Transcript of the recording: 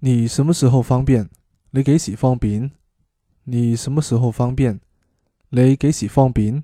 你什么时候方便你几时方便。你什么时候方便你几时方便。